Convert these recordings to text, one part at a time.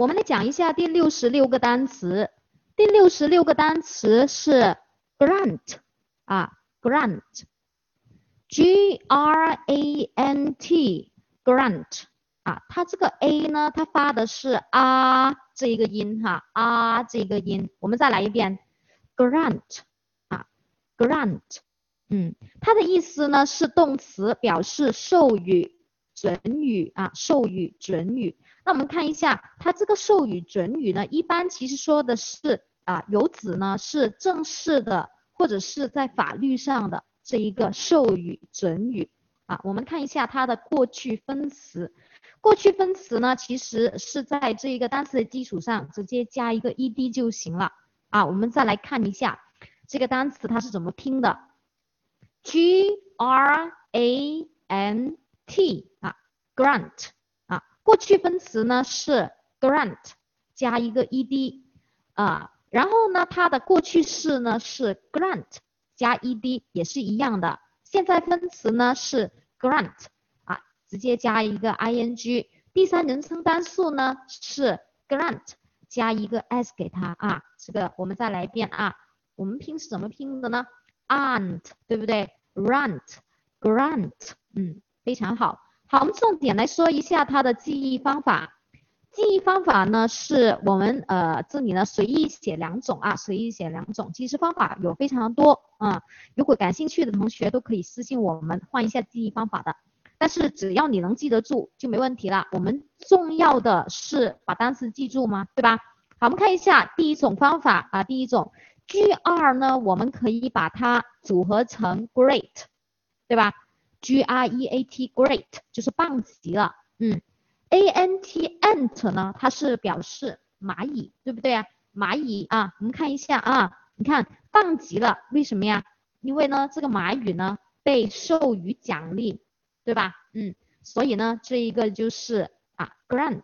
我们来讲一下第六十六个单词。第六十六个单词是 grant 啊，grant，G R A N T，grant 啊，它这个 A 呢，它发的是啊这一个音哈，啊这一个音。我们再来一遍，grant 啊，grant，嗯，它的意思呢是动词，表示授予。准予啊，授予准予。那我们看一下，它这个授予准予呢，一般其实说的是啊，有指呢是正式的或者是在法律上的这一个授予准予啊。我们看一下它的过去分词，过去分词呢其实是在这一个单词的基础上直接加一个 ed 就行了啊。我们再来看一下这个单词它是怎么拼的，g r a n t 啊。grant 啊，过去分词呢是 grant 加一个 ed 啊，然后呢它的过去式呢是 grant 加 ed 也是一样的，现在分词呢是 grant 啊，直接加一个 ing，第三人称单数呢是 grant 加一个 s 给它啊，这个我们再来一遍啊，我们拼是怎么拼的呢？ant 对不对？grant，grant，嗯，非常好。好，我们重点来说一下它的记忆方法。记忆方法呢，是我们呃这里呢随意写两种啊，随意写两种。其实方法有非常多啊，如果感兴趣的同学都可以私信我们换一下记忆方法的。但是只要你能记得住就没问题了。我们重要的是把单词记住吗？对吧？好，我们看一下第一种方法啊，第一种 G R 呢，我们可以把它组合成 Great，对吧？G R E A T great 就是棒极了，嗯，A N T ant 呢，它是表示蚂蚁，对不对啊？蚂蚁啊，我们看一下啊，你看棒极了，为什么呀？因为呢，这个蚂蚁呢被授予奖励，对吧？嗯，所以呢，这一个就是啊 grant。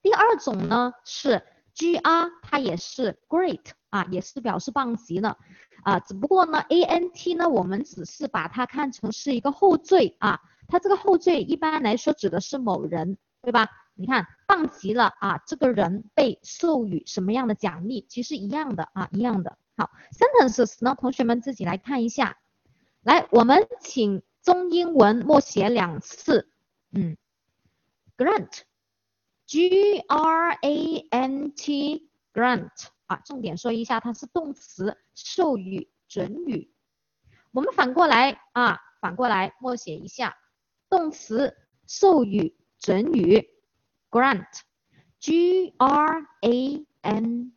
第二种呢是 G R，它也是 great 啊，也是表示棒极了。啊，只不过呢，A N T 呢，我们只是把它看成是一个后缀啊，它这个后缀一般来说指的是某人，对吧？你看，棒极了啊，这个人被授予什么样的奖励？其实一样的啊，一样的。好，sentences 呢，同学们自己来看一下。来，我们请中英文默写两次。嗯，grant，G R A T，grant。啊，重点说一下，它是动词，授予、准予。我们反过来啊，反过来默写一下，动词授予、准予，grant，G R A N